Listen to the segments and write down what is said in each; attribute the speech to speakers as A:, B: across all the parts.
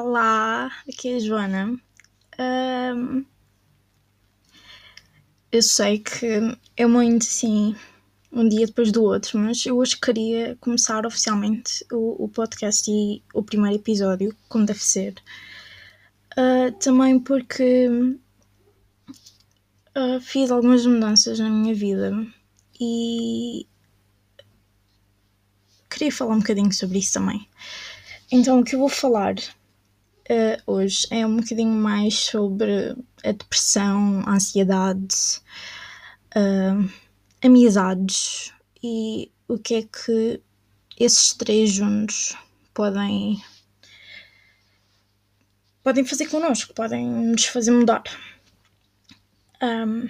A: Olá, aqui é a Joana. Um, eu sei que é muito assim, um dia depois do outro, mas eu hoje queria começar oficialmente o, o podcast e o primeiro episódio, como deve ser. Uh, também porque uh, fiz algumas mudanças na minha vida e queria falar um bocadinho sobre isso também. Então, o que eu vou falar uh, hoje é um bocadinho mais sobre a depressão, a ansiedade, uh, amizades e o que é que esses três juntos podem podem fazer connosco, podem nos fazer mudar. Um,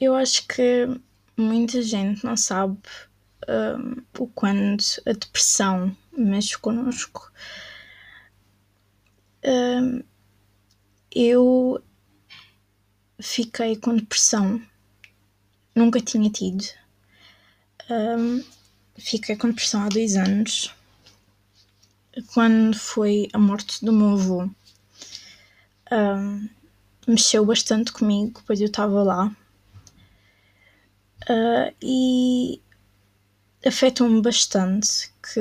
A: eu acho que muita gente não sabe um, o quanto a depressão mexe connosco. Eu fiquei com depressão, nunca tinha tido. Fiquei com depressão há dois anos, quando foi a morte do meu avô. Mexeu bastante comigo, pois eu estava lá. Uh, e afetou-me bastante que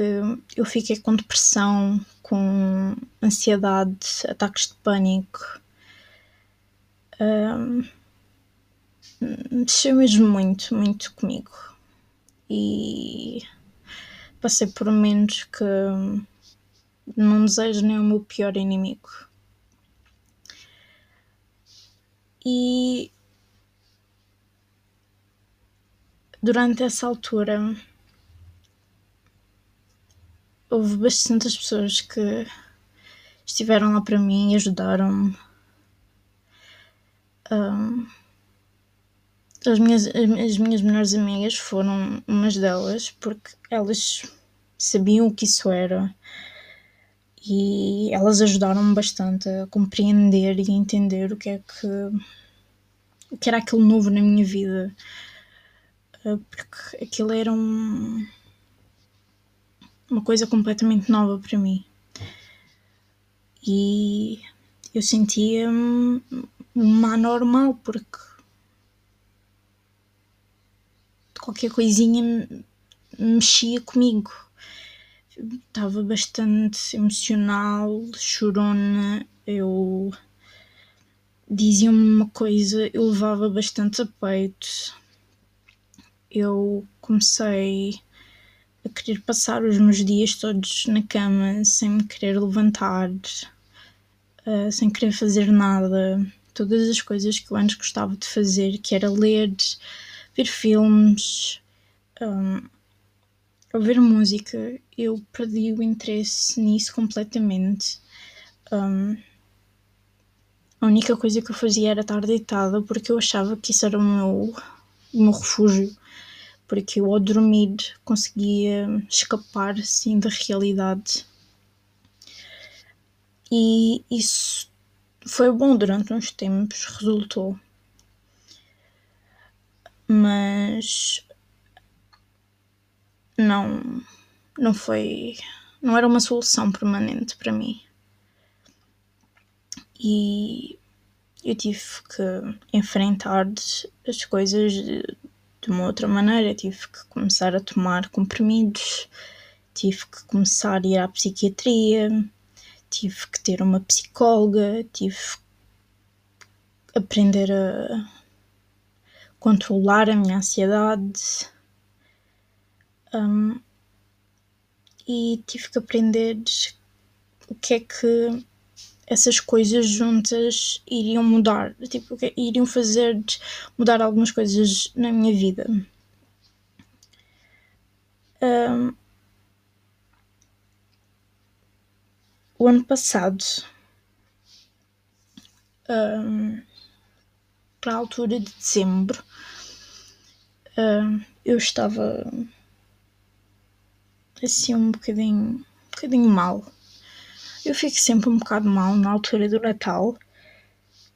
A: eu fiquei com depressão, com ansiedade, ataques de pânico. Um, mexeu mesmo muito, muito comigo. E passei por momentos que não desejo nem o meu pior inimigo. E durante essa altura houve bastantes pessoas que estiveram lá para mim e ajudaram-me. Um, as, minhas, as minhas melhores amigas foram umas delas, porque elas sabiam o que isso era e elas ajudaram-me bastante a compreender e entender o que é que o que era aquele novo na minha vida porque aquilo era um uma coisa completamente nova para mim. E eu sentia-me uma anormal porque qualquer coisinha mexia comigo. Estava bastante emocional, chorona, eu dizia-me uma coisa, eu levava bastante a peito. Eu comecei a querer passar os meus dias todos na cama sem me querer levantar, uh, sem querer fazer nada. Todas as coisas que eu antes gostava de fazer, que era ler, ver filmes, um, ouvir música, eu perdi o interesse nisso completamente. Um, a única coisa que eu fazia era estar deitada porque eu achava que isso era o meu, o meu refúgio porque eu ao dormir conseguia escapar assim da realidade. E isso foi bom durante uns tempos, resultou. Mas não não foi não era uma solução permanente para mim. E eu tive que enfrentar as coisas uma outra maneira. Tive que começar a tomar comprimidos, tive que começar a ir à psiquiatria, tive que ter uma psicóloga, tive que aprender a controlar a minha ansiedade. Um, e tive que aprender o que é que essas coisas juntas iriam mudar, tipo, iriam fazer mudar algumas coisas na minha vida. Um, o ano passado, um, para a altura de dezembro, um, eu estava assim um bocadinho, um bocadinho mal eu fico sempre um bocado mal na altura do Natal,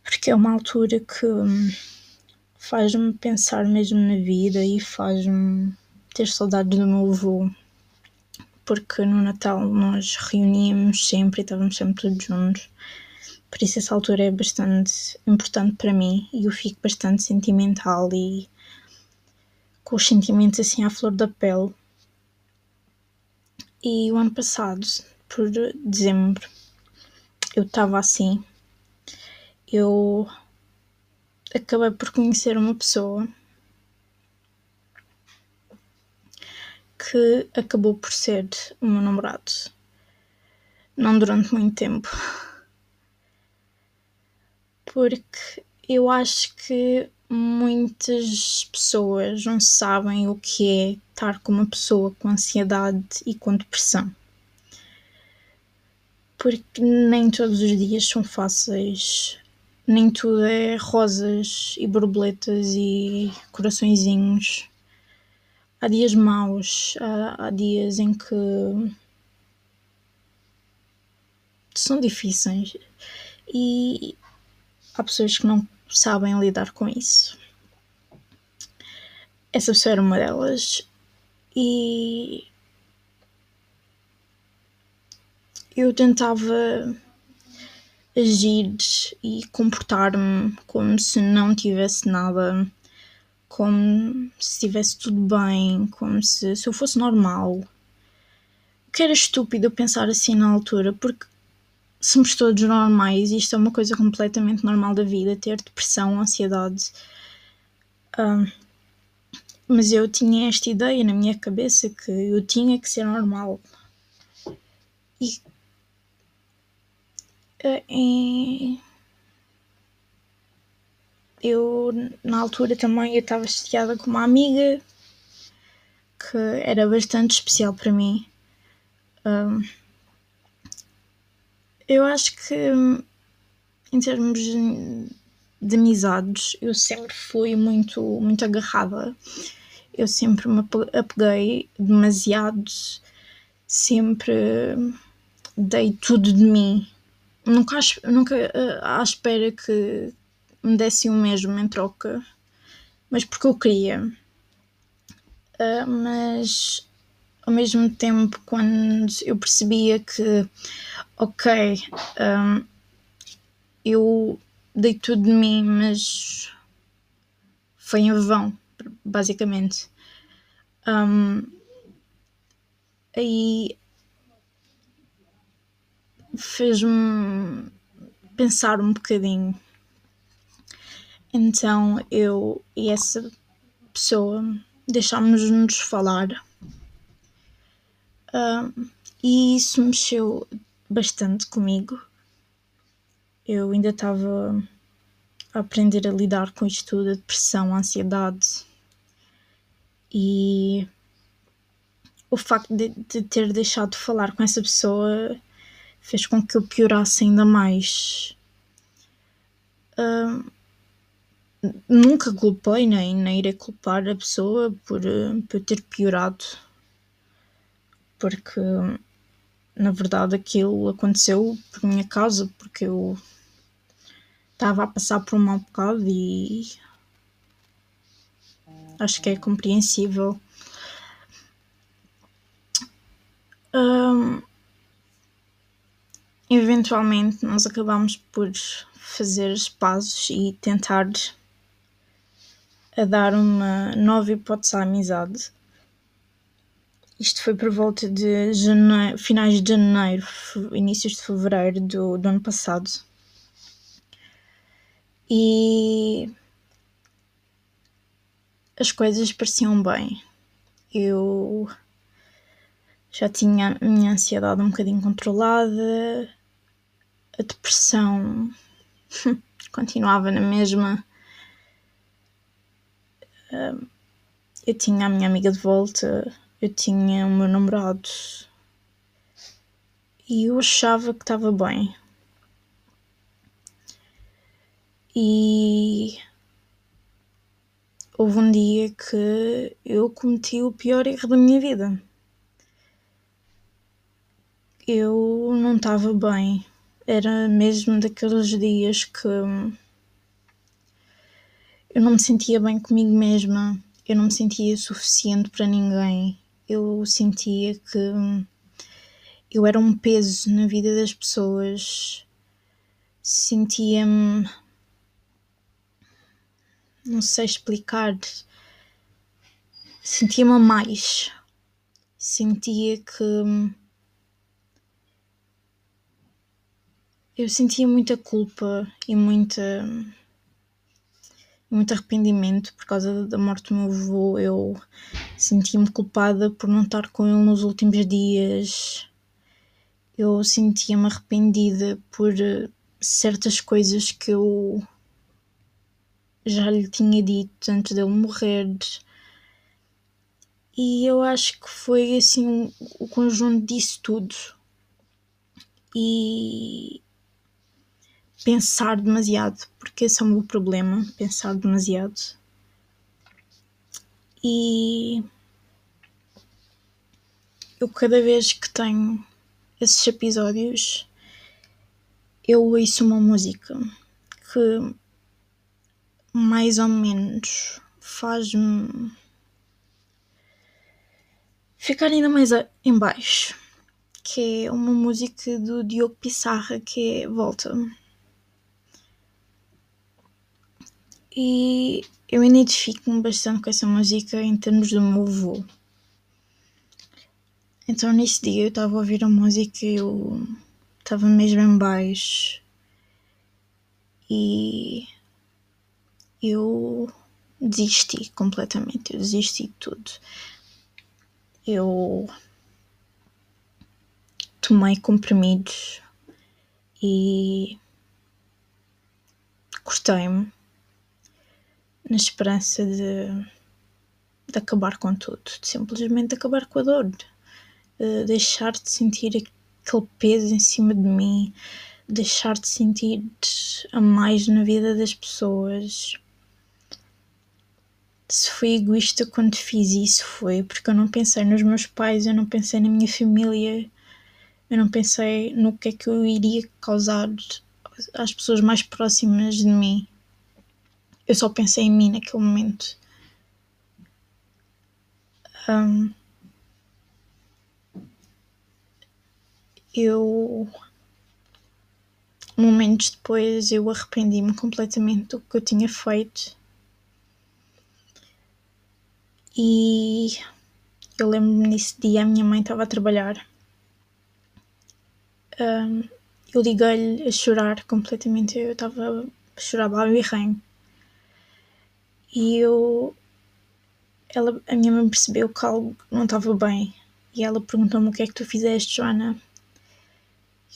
A: porque é uma altura que hum, faz-me pensar mesmo na vida e faz-me ter saudades do meu avô. porque no Natal nós reuníamos sempre e estávamos sempre todos juntos. Por isso essa altura é bastante importante para mim e eu fico bastante sentimental e com os sentimentos assim à flor da pele. E o ano passado, por dezembro, eu estava assim. Eu acabei por conhecer uma pessoa que acabou por ser o meu namorado. Não durante muito tempo. Porque eu acho que muitas pessoas não sabem o que é estar com uma pessoa com ansiedade e com depressão. Porque nem todos os dias são fáceis, nem tudo é rosas e borboletas e coraçõezinhos. Há dias maus, há, há dias em que são difíceis e há pessoas que não sabem lidar com isso. Essa pessoa era uma delas e eu tentava agir e comportar-me como se não tivesse nada, como se estivesse tudo bem, como se, se eu fosse normal. Que era estúpido pensar assim na altura, porque somos todos normais e isto é uma coisa completamente normal da vida, ter depressão, ansiedade. Um, mas eu tinha esta ideia na minha cabeça que eu tinha que ser normal. E, e eu na altura também eu estava chateada com uma amiga que era bastante especial para mim. Um, eu acho que em termos de amizades eu sempre fui muito, muito agarrada. Eu sempre me apeguei demasiado, sempre dei tudo de mim. Nunca, nunca eh, à espera que me dessem o mesmo em troca, mas porque eu queria. Uh, mas ao mesmo tempo, quando eu percebia que ok, um, eu dei tudo de mim, mas foi em vão, basicamente. Um, aí fez-me pensar um bocadinho. Então eu e essa pessoa deixámos-nos falar. Um, e isso mexeu bastante comigo. Eu ainda estava a aprender a lidar com isto tudo, a depressão, a ansiedade. E o facto de, de, ter deixado de falar com essa pessoa fez com que eu piorasse ainda mais. Uh, nunca culpei, nem, nem irei culpar a pessoa por, por ter piorado, porque na verdade aquilo aconteceu por minha causa, porque eu estava a passar por um mau bocado e acho que é compreensível. Um, eventualmente nós acabamos por fazer passos e tentar a dar uma nova hipótese à amizade. Isto foi por volta de janeiro, finais de janeiro, inícios de fevereiro do, do ano passado. E as coisas pareciam bem. Eu já tinha a minha ansiedade um bocadinho controlada, a depressão continuava na mesma. Eu tinha a minha amiga de volta, eu tinha o meu namorado e eu achava que estava bem. E houve um dia que eu cometi o pior erro da minha vida. Eu não estava bem. Era mesmo daqueles dias que eu não me sentia bem comigo mesma. Eu não me sentia suficiente para ninguém. Eu sentia que eu era um peso na vida das pessoas, sentia-me. Não sei explicar. Sentia-me mais. Sentia que. Eu sentia muita culpa e muita. muito arrependimento por causa da morte do meu avô. Eu sentia-me culpada por não estar com ele nos últimos dias eu sentia-me arrependida por eh, certas coisas que eu já lhe tinha dito antes dele morrer. E eu acho que foi assim o conjunto disso tudo. E pensar demasiado, porque esse é o meu problema, pensar demasiado. E eu cada vez que tenho esses episódios eu ouço uma música que mais ou menos faz-me ficar ainda mais em baixo, que é uma música do Diogo Pissarra que é Volta. E eu identifico-me bastante com essa música em termos do meu avô. Então nesse dia eu estava a ouvir a música e eu estava mesmo em baixo e eu desisti completamente, eu desisti de tudo. Eu tomei comprimidos e cortei-me na esperança de, de acabar com tudo, de simplesmente acabar com a dor deixar de sentir aquele peso em cima de mim, deixar de sentir a mais na vida das pessoas. Se fui egoísta quando fiz isso, foi porque eu não pensei nos meus pais, eu não pensei na minha família, eu não pensei no que é que eu iria causar às pessoas mais próximas de mim. Eu só pensei em mim naquele momento. Um, eu momentos depois eu arrependi-me completamente do que eu tinha feito. E eu lembro-me nesse dia a minha mãe estava a trabalhar. Um, eu liguei-lhe a chorar completamente. Eu estava a chorar bem e eu ela, a minha mãe percebeu que algo não estava bem e ela perguntou-me o que é que tu fizeste Joana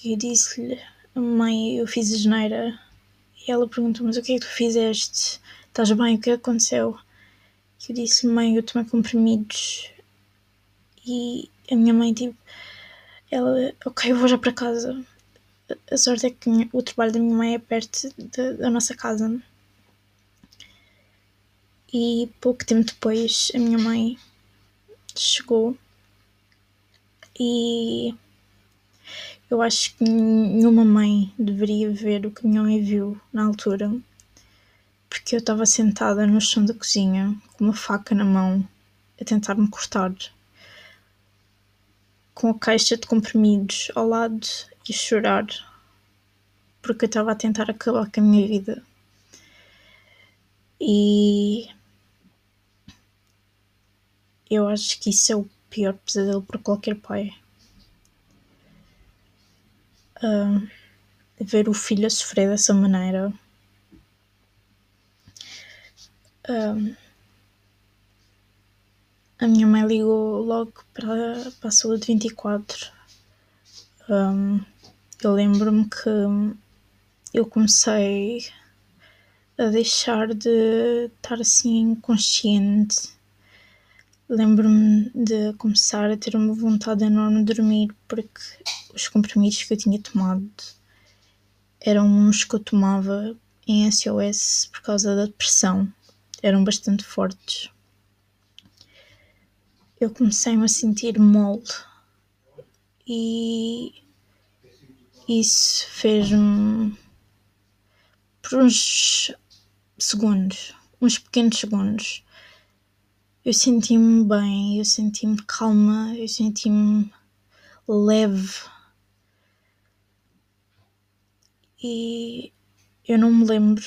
A: e eu disse-lhe, mãe, eu fiz a geneira. E ela perguntou, mas o que é que tu fizeste? Estás bem? O que aconteceu? E eu disse, mãe, eu tomei comprimidos. E a minha mãe, tipo, ela, ok, eu vou já para casa. A sorte é que o trabalho da minha mãe é perto da, da nossa casa. E pouco tempo depois a minha mãe chegou e eu acho que nenhuma mãe deveria ver o que minha mãe viu na altura, porque eu estava sentada no chão da cozinha com uma faca na mão a tentar me cortar, com a caixa de comprimidos ao lado e a chorar, porque eu estava a tentar acabar com a minha vida. E eu acho que isso é o pior pesadelo para qualquer pai uh, ver o filho a sofrer dessa maneira. Uh, a minha mãe ligou logo para, para a saúde 24. Um, eu lembro-me que eu comecei a deixar de estar assim consciente. Lembro-me de começar a ter uma vontade enorme de dormir porque os comprimidos que eu tinha tomado eram uns que eu tomava em SOS por causa da depressão. Eram bastante fortes. Eu comecei-me a sentir mole e isso fez-me por uns segundos, uns pequenos segundos. Eu senti-me bem, eu senti-me calma, eu senti-me leve. E eu não me lembro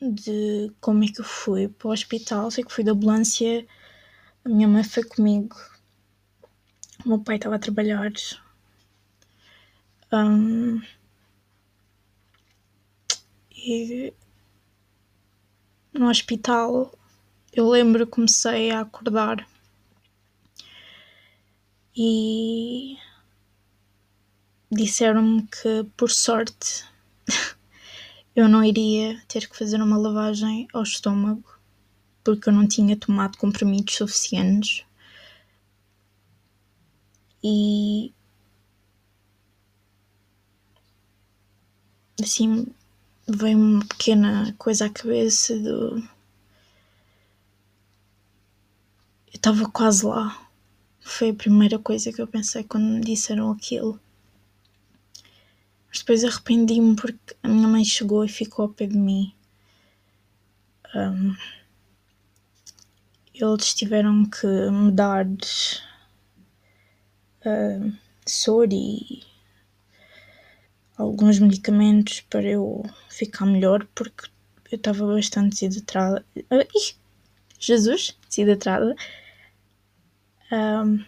A: de como é que eu fui para o hospital. Sei que fui da ambulância, a minha mãe foi comigo, o meu pai estava a trabalhar. Um, e no hospital eu lembro que comecei a acordar e disseram-me que por sorte eu não iria ter que fazer uma lavagem ao estômago porque eu não tinha tomado comprimidos suficientes. E assim veio uma pequena coisa à cabeça do eu estava quase lá foi a primeira coisa que eu pensei quando me disseram aquilo. Mas depois arrependi-me porque a minha mãe chegou e ficou ao pé de mim. Um, eles tiveram que me dar uh, soro e alguns medicamentos para eu ficar melhor porque eu estava bastante desidratada. Uh, Jesus, desidratada. Um,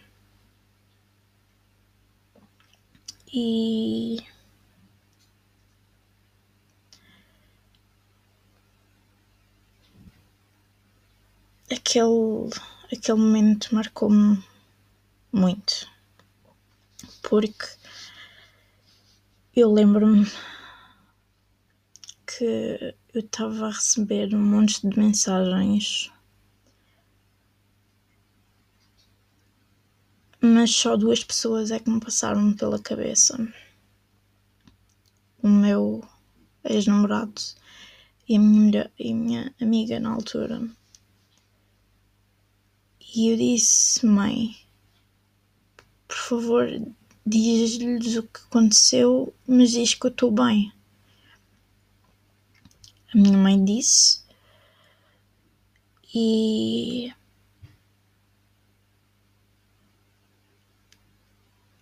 A: e aquele, aquele momento marcou-me muito porque eu lembro-me que eu estava a receber um monte de mensagens mas só duas pessoas é que me passaram pela cabeça: o meu ex-namorado e a minha, e a minha amiga na altura. E eu disse, mãe, por favor, diz-lhes o que aconteceu, mas diz que eu estou bem. A minha mãe disse, e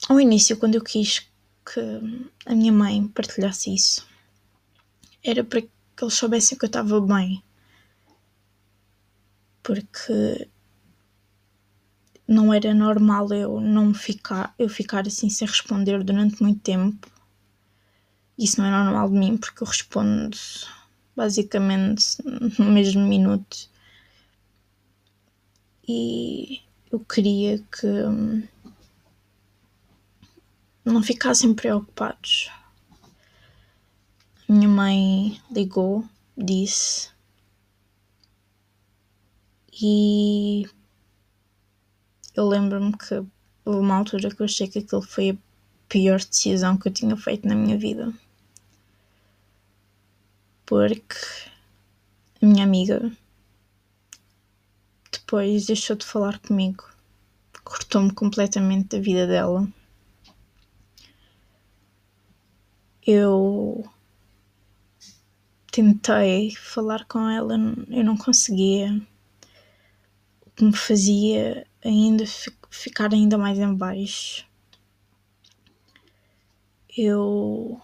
A: ao início, quando eu quis que a minha mãe partilhasse isso, era para que eles soubessem que eu estava bem. Porque não era normal eu não ficar, eu ficar assim sem responder durante muito tempo. Isso não é normal de mim, porque eu respondo basicamente no mesmo minuto. E eu queria que não ficassem preocupados. Minha mãe ligou, disse, e eu lembro-me que houve uma altura que eu achei que aquilo foi a pior decisão que eu tinha feito na minha vida. Porque a minha amiga depois deixou de falar comigo, cortou-me completamente da vida dela. Eu tentei falar com ela, eu não conseguia. O que me fazia ainda ficar ainda mais em baixo. Eu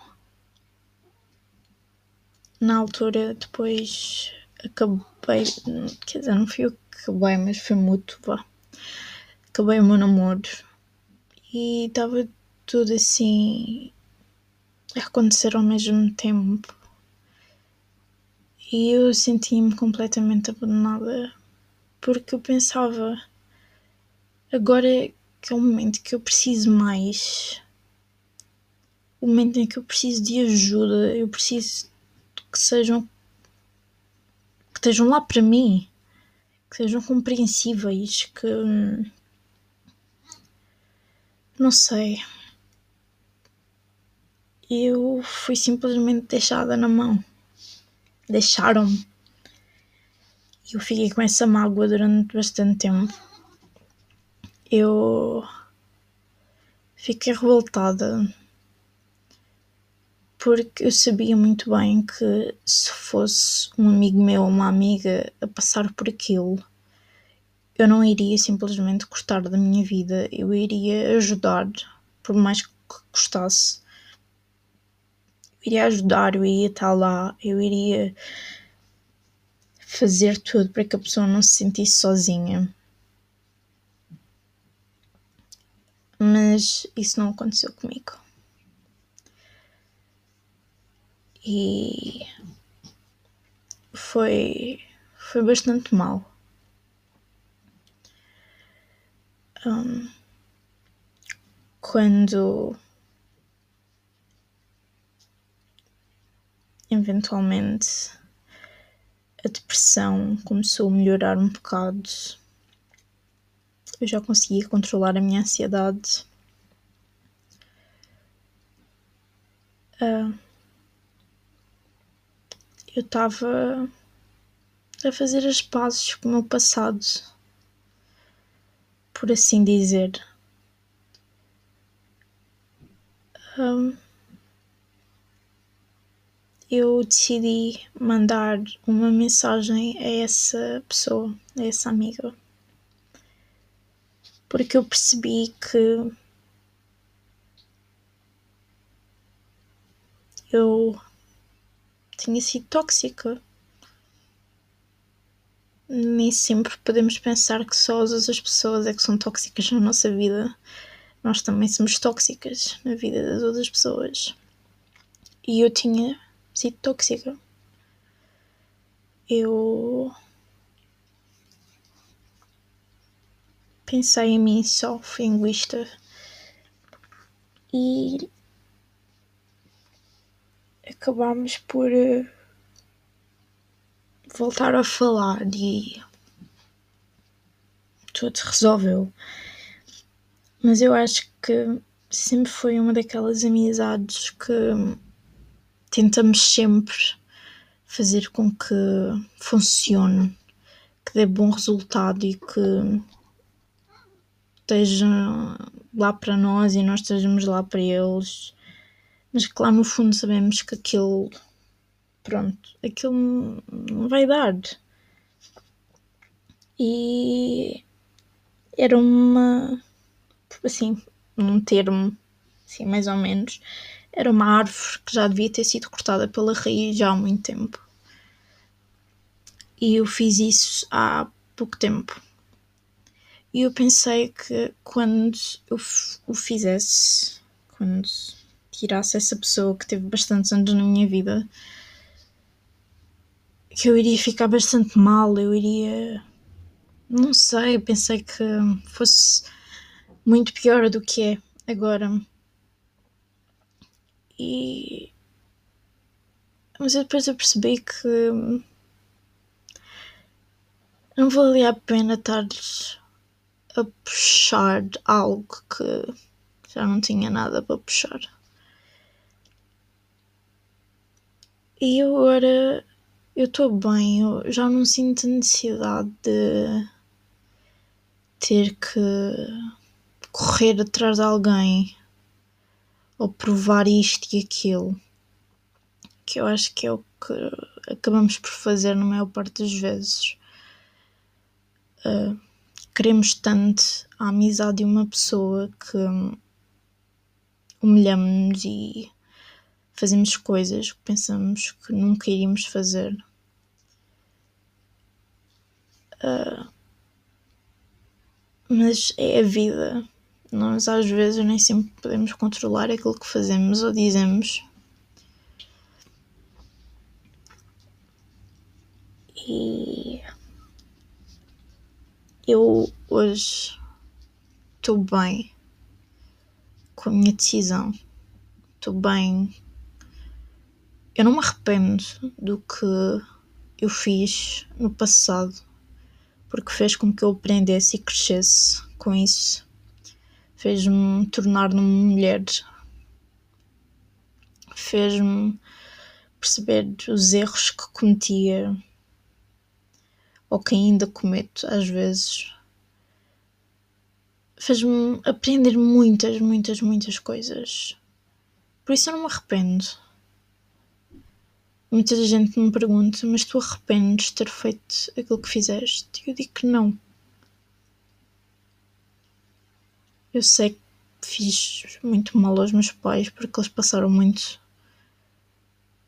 A: na altura depois acabei, quer dizer, não fui eu que acabei, mas foi mútuo, vá. Acabei o meu namoro e estava tudo assim acontecer ao mesmo tempo. E eu sentia-me completamente abandonada porque eu pensava agora que é o momento que eu preciso mais. O momento em que eu preciso de ajuda, eu preciso que sejam que estejam lá para mim, que sejam compreensíveis, que não sei eu fui simplesmente deixada na mão. Deixaram-me. Eu fiquei com essa mágoa durante bastante tempo. Eu fiquei revoltada porque eu sabia muito bem que se fosse um amigo meu ou uma amiga a passar por aquilo, eu não iria simplesmente cortar da minha vida, eu iria ajudar por mais que gostasse, eu iria ajudar, eu iria estar lá, eu iria fazer tudo para que a pessoa não se sentisse sozinha. Mas isso não aconteceu comigo. E foi, foi bastante mal. Um, quando eventualmente a depressão começou a melhorar um bocado. Eu já conseguia controlar a minha ansiedade. Uh, eu estava a fazer as pazes com o meu passado, por assim dizer. Um, eu decidi mandar uma mensagem a essa pessoa, a essa amiga, porque eu percebi que eu tinha sido tóxica. Nem sempre podemos pensar que só as outras pessoas é que são tóxicas na nossa vida. Nós também somos tóxicas na vida das outras pessoas. E eu tinha sido tóxica. Eu pensei em mim só, fui egoísta e acabámos por uh, voltar a falar e tudo se resolveu. Mas eu acho que sempre foi uma daquelas amizades que tentamos sempre fazer com que funcione, que dê bom resultado e que esteja lá para nós e nós estejamos lá para eles, mas que lá no fundo sabemos que aquilo, pronto, aquilo não vai dar. E era uma, assim, um termo, assim, mais ou menos, era uma árvore que já devia ter sido cortada pela raiz já há muito tempo. E eu fiz isso há pouco tempo. E eu pensei que quando eu o fizesse, quando tirasse essa pessoa que teve bastantes anos na minha vida, que eu iria ficar bastante mal, eu iria. Não sei, pensei que fosse muito pior do que é agora. E. Mas depois eu percebi que. Não valia a pena estar a puxar algo que já não tinha nada para puxar. E agora eu estou bem, eu já não sinto necessidade de ter que correr atrás de alguém ou provar isto e aquilo, que eu acho que é o que acabamos por fazer na maior parte das vezes. Uh, queremos tanto a amizade de uma pessoa que humilhamos-nos e fazemos coisas que pensamos que nunca iríamos fazer. Uh, mas é a vida. Nós às vezes nem sempre podemos controlar aquilo que fazemos ou dizemos. E eu hoje estou bem com a minha decisão. Estou bem. Eu não me arrependo do que eu fiz no passado, porque fez com que eu aprendesse e crescesse com isso fez-me tornar-me mulher, fez-me perceber os erros que cometia ou que ainda cometo às vezes. Fez-me aprender muitas, muitas, muitas coisas. Por isso eu não me arrependo. Muita gente me pergunta, mas tu arrependes de ter feito aquilo que fizeste? E eu digo que não. Eu sei fiz muito mal aos meus pais porque eles passaram muito.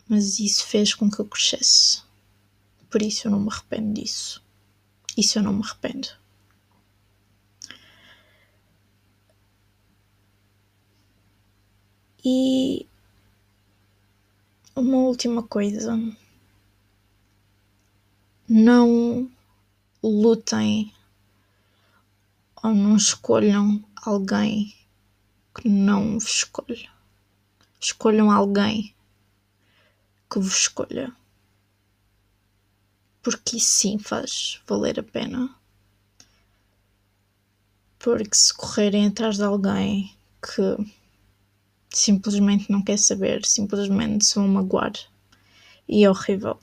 A: Mas isso fez com que eu crescesse. Por isso eu não me arrependo disso. Isso eu não me arrependo. E uma última coisa. Não lutem ou não escolham alguém que não vos escolha. Escolham alguém que vos escolha. Porque isso sim faz valer a pena. Porque se correrem atrás de alguém que simplesmente não quer saber, simplesmente se vão magoar. E é horrível.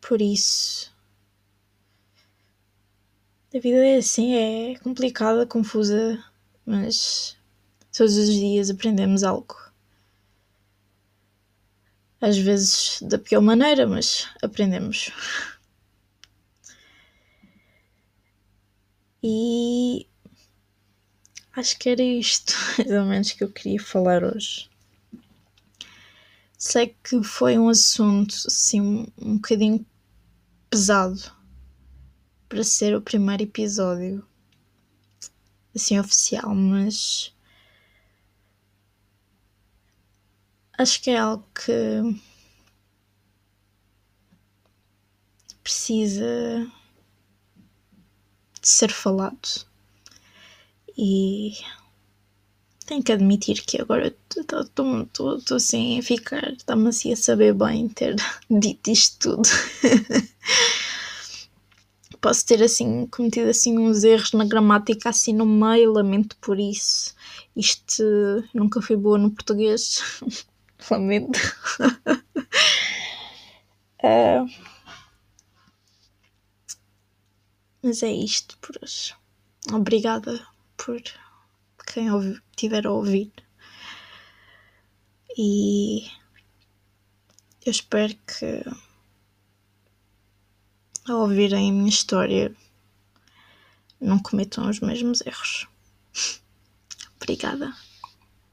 A: Por isso. A vida é assim, é complicada, confusa, mas todos os dias aprendemos algo. Às vezes da pior maneira, mas aprendemos. E acho que era isto, mais ou menos, que eu queria falar hoje. Sei que foi um assunto assim um bocadinho pesado para ser o primeiro episódio assim oficial, mas acho que é algo que precisa de ser falado e tenho que admitir que agora estou assim a ficar, está-me assim a saber bem ter dito isto tudo. Posso ter assim cometido assim uns erros na gramática assim no meio, lamento por isso. Isto nunca fui boa no português. lamento. uh, mas é isto por hoje. Obrigada por quem tiver a ouvir. E eu espero que ao ouvirem a minha história não cometam os mesmos erros. Obrigada.